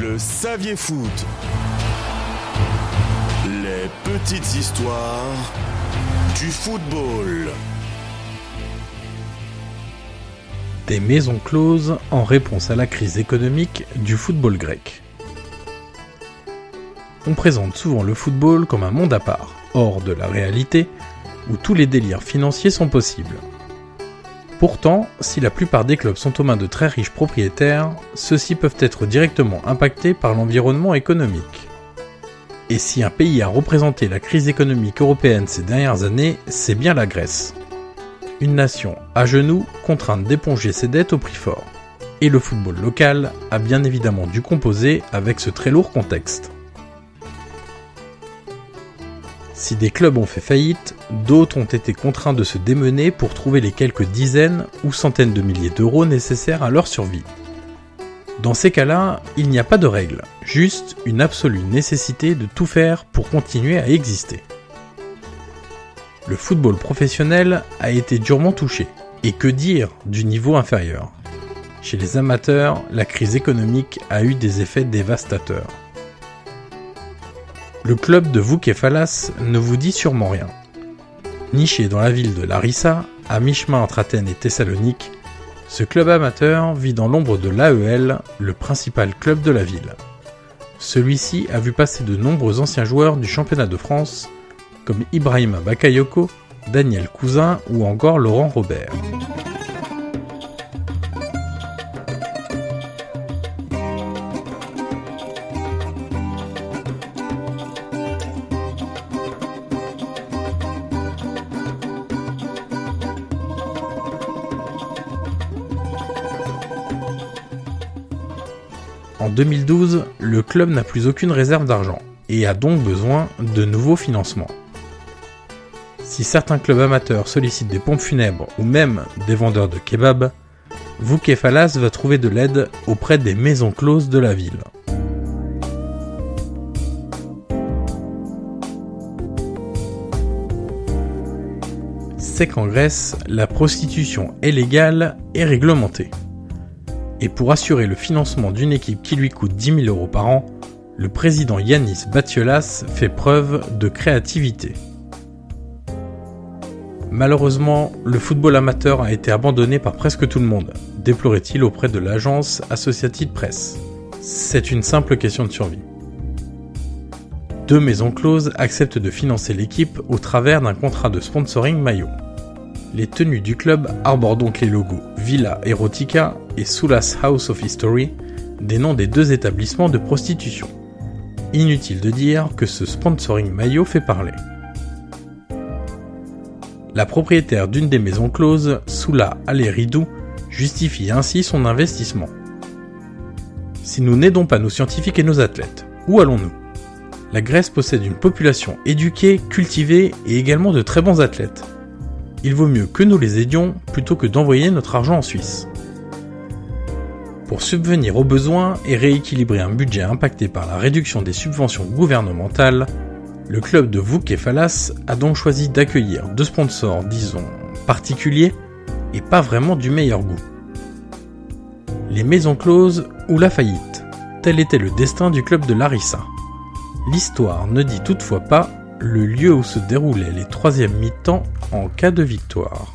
Le Saviez Foot. Les petites histoires du football. Des maisons closes en réponse à la crise économique du football grec. On présente souvent le football comme un monde à part, hors de la réalité, où tous les délires financiers sont possibles. Pourtant, si la plupart des clubs sont aux mains de très riches propriétaires, ceux-ci peuvent être directement impactés par l'environnement économique. Et si un pays a représenté la crise économique européenne ces dernières années, c'est bien la Grèce. Une nation à genoux contrainte d'éponger ses dettes au prix fort. Et le football local a bien évidemment dû composer avec ce très lourd contexte. Si des clubs ont fait faillite, d'autres ont été contraints de se démener pour trouver les quelques dizaines ou centaines de milliers d'euros nécessaires à leur survie. Dans ces cas-là, il n'y a pas de règle, juste une absolue nécessité de tout faire pour continuer à exister. Le football professionnel a été durement touché, et que dire du niveau inférieur? Chez les amateurs, la crise économique a eu des effets dévastateurs. Le club de Voukefalas ne vous dit sûrement rien. Niché dans la ville de Larissa, à mi-chemin entre Athènes et Thessalonique, ce club amateur vit dans l'ombre de l'AEL, le principal club de la ville. Celui-ci a vu passer de nombreux anciens joueurs du championnat de France, comme Ibrahima Bakayoko, Daniel Cousin ou encore Laurent Robert. En 2012, le club n'a plus aucune réserve d'argent et a donc besoin de nouveaux financements. Si certains clubs amateurs sollicitent des pompes funèbres ou même des vendeurs de kebab, Voukefalas va trouver de l'aide auprès des maisons closes de la ville. C'est qu'en Grèce, la prostitution est légale et réglementée. Et pour assurer le financement d'une équipe qui lui coûte 10 000 euros par an, le président Yanis Batiolas fait preuve de créativité. Malheureusement, le football amateur a été abandonné par presque tout le monde, déplorait-il auprès de l'agence Associated Press. C'est une simple question de survie. Deux maisons closes acceptent de financer l'équipe au travers d'un contrat de sponsoring maillot. Les tenues du club arborent donc les logos Villa Erotica et Soulas House of History, des noms des deux établissements de prostitution. Inutile de dire que ce sponsoring maillot fait parler. La propriétaire d'une des maisons closes, Soula Aleridou, justifie ainsi son investissement. Si nous n'aidons pas nos scientifiques et nos athlètes, où allons-nous? La Grèce possède une population éduquée, cultivée et également de très bons athlètes. Il vaut mieux que nous les aidions plutôt que d'envoyer notre argent en Suisse. Pour subvenir aux besoins et rééquilibrer un budget impacté par la réduction des subventions gouvernementales, le club de Voukefalas a donc choisi d'accueillir deux sponsors, disons, particuliers et pas vraiment du meilleur goût. Les maisons closes ou la faillite, tel était le destin du club de Larissa. L'histoire ne dit toutefois pas le lieu où se déroulaient les troisièmes mi-temps en cas de victoire.